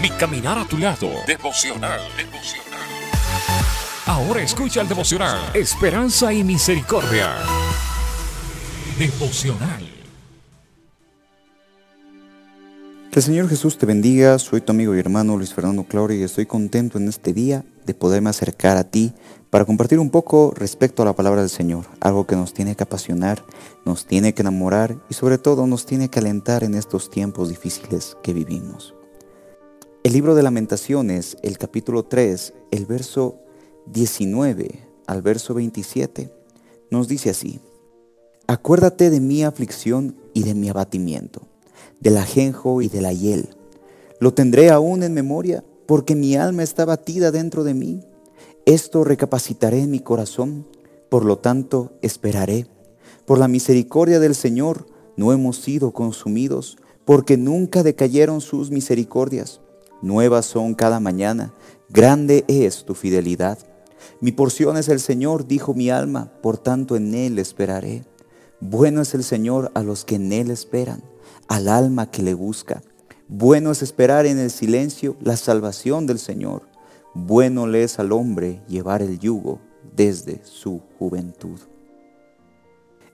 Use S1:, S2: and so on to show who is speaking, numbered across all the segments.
S1: Mi caminar a tu lado. Devocional. Devocional. Ahora escucha el devocional. Esperanza y misericordia. Devocional.
S2: Que el Señor Jesús te bendiga. Soy tu amigo y hermano Luis Fernando Claure y estoy contento en este día de poderme acercar a ti para compartir un poco respecto a la palabra del Señor, algo que nos tiene que apasionar, nos tiene que enamorar y sobre todo nos tiene que alentar en estos tiempos difíciles que vivimos. El libro de lamentaciones, el capítulo 3, el verso 19 al verso 27, nos dice así, Acuérdate de mi aflicción y de mi abatimiento, del ajenjo y de la hiel. Lo tendré aún en memoria, porque mi alma está batida dentro de mí esto recapacitaré en mi corazón, por lo tanto esperaré. Por la misericordia del Señor no hemos sido consumidos, porque nunca decayeron sus misericordias. Nuevas son cada mañana, grande es tu fidelidad. Mi porción es el Señor, dijo mi alma, por tanto en Él esperaré. Bueno es el Señor a los que en Él esperan, al alma que le busca. Bueno es esperar en el silencio la salvación del Señor. Bueno le es al hombre llevar el yugo desde su juventud.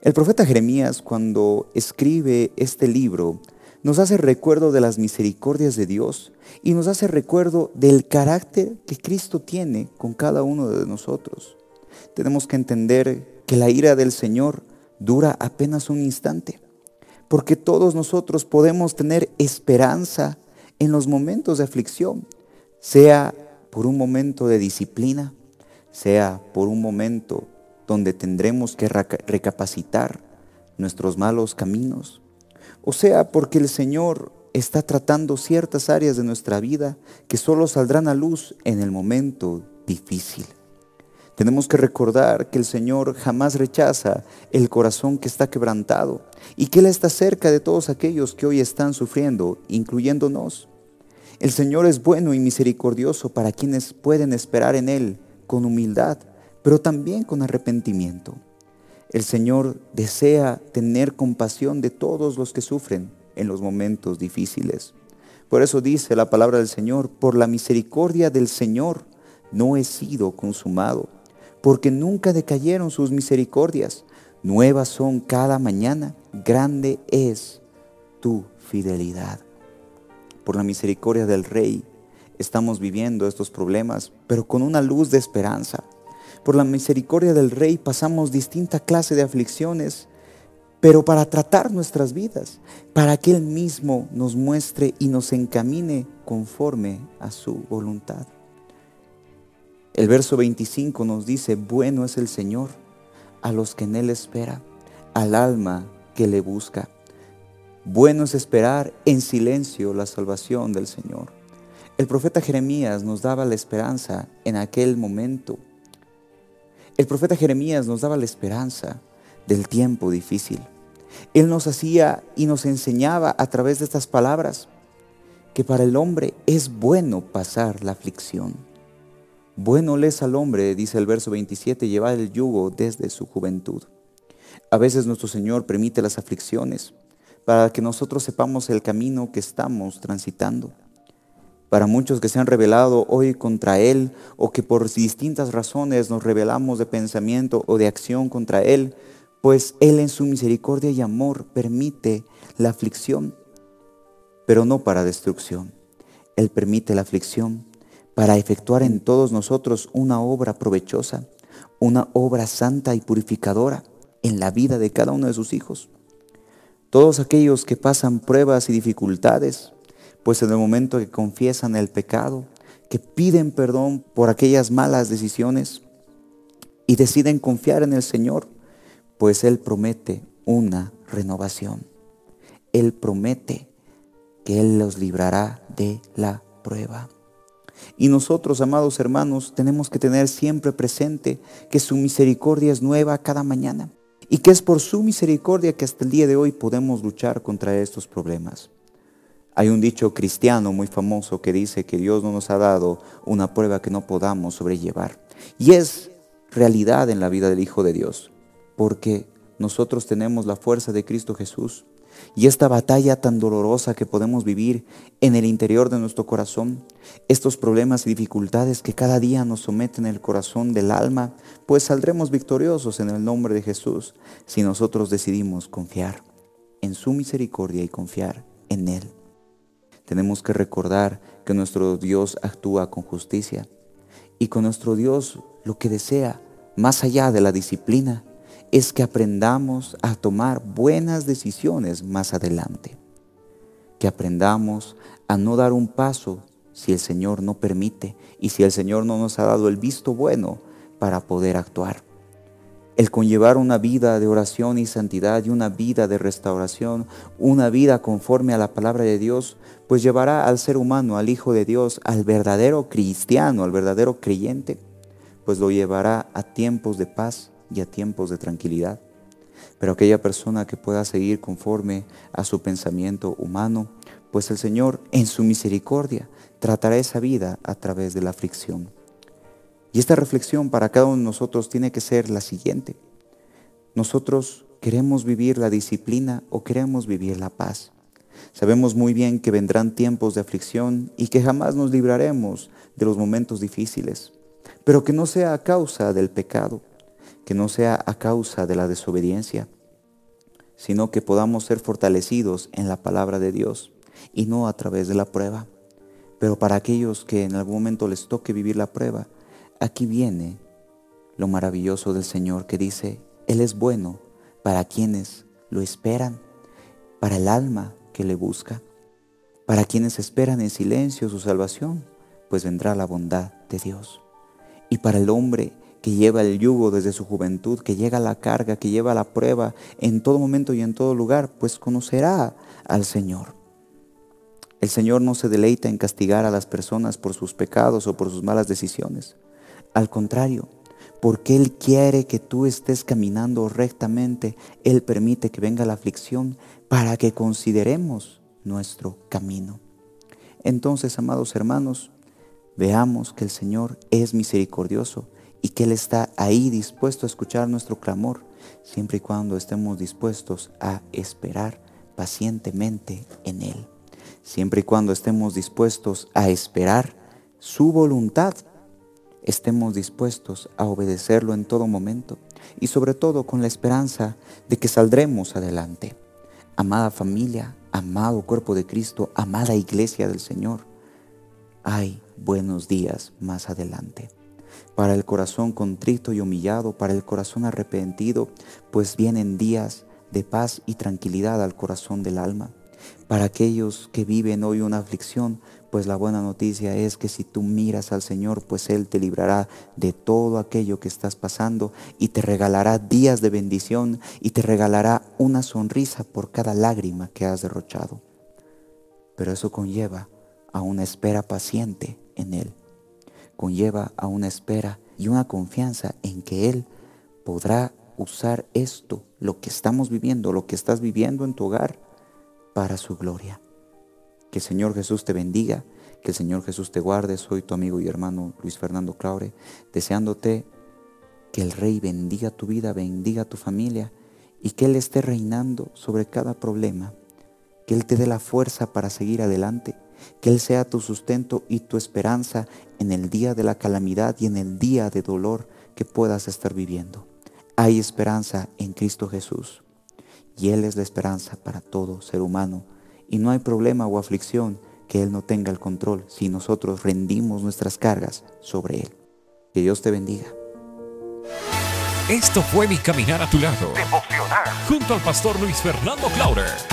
S2: El profeta Jeremías cuando escribe este libro nos hace recuerdo de las misericordias de Dios y nos hace recuerdo del carácter que Cristo tiene con cada uno de nosotros. Tenemos que entender que la ira del Señor dura apenas un instante, porque todos nosotros podemos tener esperanza en los momentos de aflicción, sea por un momento de disciplina, sea por un momento donde tendremos que recapacitar nuestros malos caminos, o sea porque el Señor está tratando ciertas áreas de nuestra vida que solo saldrán a luz en el momento difícil. Tenemos que recordar que el Señor jamás rechaza el corazón que está quebrantado y que Él está cerca de todos aquellos que hoy están sufriendo, incluyéndonos. El Señor es bueno y misericordioso para quienes pueden esperar en Él con humildad, pero también con arrepentimiento. El Señor desea tener compasión de todos los que sufren en los momentos difíciles. Por eso dice la palabra del Señor, por la misericordia del Señor no he sido consumado, porque nunca decayeron sus misericordias. Nuevas son cada mañana, grande es tu fidelidad por la misericordia del Rey, estamos viviendo estos problemas, pero con una luz de esperanza. Por la misericordia del Rey pasamos distinta clase de aflicciones, pero para tratar nuestras vidas, para que Él mismo nos muestre y nos encamine conforme a su voluntad. El verso 25 nos dice, bueno es el Señor a los que en Él espera, al alma que le busca. Bueno es esperar en silencio la salvación del Señor. El profeta Jeremías nos daba la esperanza en aquel momento. El profeta Jeremías nos daba la esperanza del tiempo difícil. Él nos hacía y nos enseñaba a través de estas palabras que para el hombre es bueno pasar la aflicción. Bueno le es al hombre, dice el verso 27, llevar el yugo desde su juventud. A veces nuestro Señor permite las aflicciones para que nosotros sepamos el camino que estamos transitando. Para muchos que se han rebelado hoy contra Él o que por distintas razones nos rebelamos de pensamiento o de acción contra Él, pues Él en su misericordia y amor permite la aflicción, pero no para destrucción. Él permite la aflicción para efectuar en todos nosotros una obra provechosa, una obra santa y purificadora en la vida de cada uno de sus hijos. Todos aquellos que pasan pruebas y dificultades, pues en el momento que confiesan el pecado, que piden perdón por aquellas malas decisiones y deciden confiar en el Señor, pues Él promete una renovación. Él promete que Él los librará de la prueba. Y nosotros, amados hermanos, tenemos que tener siempre presente que su misericordia es nueva cada mañana y que es por su misericordia que hasta el día de hoy podemos luchar contra estos problemas. Hay un dicho cristiano muy famoso que dice que Dios no nos ha dado una prueba que no podamos sobrellevar. Y es realidad en la vida del Hijo de Dios, porque nosotros tenemos la fuerza de Cristo Jesús, y esta batalla tan dolorosa que podemos vivir en el interior de nuestro corazón, estos problemas y dificultades que cada día nos someten el corazón del alma, pues saldremos victoriosos en el nombre de Jesús si nosotros decidimos confiar en su misericordia y confiar en Él. Tenemos que recordar que nuestro Dios actúa con justicia y con nuestro Dios lo que desea, más allá de la disciplina, es que aprendamos a tomar buenas decisiones más adelante. Que aprendamos a no dar un paso si el Señor no permite y si el Señor no nos ha dado el visto bueno para poder actuar. El conllevar una vida de oración y santidad y una vida de restauración, una vida conforme a la palabra de Dios, pues llevará al ser humano, al Hijo de Dios, al verdadero cristiano, al verdadero creyente, pues lo llevará a tiempos de paz, y a tiempos de tranquilidad. Pero aquella persona que pueda seguir conforme a su pensamiento humano, pues el Señor en su misericordia tratará esa vida a través de la aflicción. Y esta reflexión para cada uno de nosotros tiene que ser la siguiente. Nosotros queremos vivir la disciplina o queremos vivir la paz. Sabemos muy bien que vendrán tiempos de aflicción y que jamás nos libraremos de los momentos difíciles, pero que no sea a causa del pecado, que no sea a causa de la desobediencia, sino que podamos ser fortalecidos en la palabra de Dios y no a través de la prueba. Pero para aquellos que en algún momento les toque vivir la prueba, aquí viene lo maravilloso del Señor que dice, Él es bueno para quienes lo esperan, para el alma que le busca, para quienes esperan en silencio su salvación, pues vendrá la bondad de Dios. Y para el hombre que lleva el yugo desde su juventud, que llega la carga, que lleva la prueba en todo momento y en todo lugar, pues conocerá al Señor. El Señor no se deleita en castigar a las personas por sus pecados o por sus malas decisiones. Al contrario, porque Él quiere que tú estés caminando rectamente, Él permite que venga la aflicción para que consideremos nuestro camino. Entonces, amados hermanos, veamos que el Señor es misericordioso y que Él está ahí dispuesto a escuchar nuestro clamor, siempre y cuando estemos dispuestos a esperar pacientemente en Él, siempre y cuando estemos dispuestos a esperar su voluntad, estemos dispuestos a obedecerlo en todo momento y sobre todo con la esperanza de que saldremos adelante. Amada familia, amado cuerpo de Cristo, amada iglesia del Señor, hay buenos días más adelante para el corazón contrito y humillado, para el corazón arrepentido, pues vienen días de paz y tranquilidad al corazón del alma. Para aquellos que viven hoy una aflicción, pues la buena noticia es que si tú miras al Señor, pues Él te librará de todo aquello que estás pasando y te regalará días de bendición y te regalará una sonrisa por cada lágrima que has derrochado. Pero eso conlleva a una espera paciente en Él conlleva a una espera y una confianza en que Él podrá usar esto, lo que estamos viviendo, lo que estás viviendo en tu hogar, para su gloria. Que el Señor Jesús te bendiga, que el Señor Jesús te guarde. Soy tu amigo y hermano Luis Fernando Claure, deseándote que el Rey bendiga tu vida, bendiga tu familia y que Él esté reinando sobre cada problema, que Él te dé la fuerza para seguir adelante que Él sea tu sustento y tu esperanza en el día de la calamidad y en el día de dolor que puedas estar viviendo. Hay esperanza en Cristo Jesús y Él es la esperanza para todo ser humano y no hay problema o aflicción que Él no tenga el control si nosotros rendimos nuestras cargas sobre Él. Que Dios te bendiga.
S1: Esto fue mi caminar a tu lado. Junto al pastor Luis Fernando Clauder.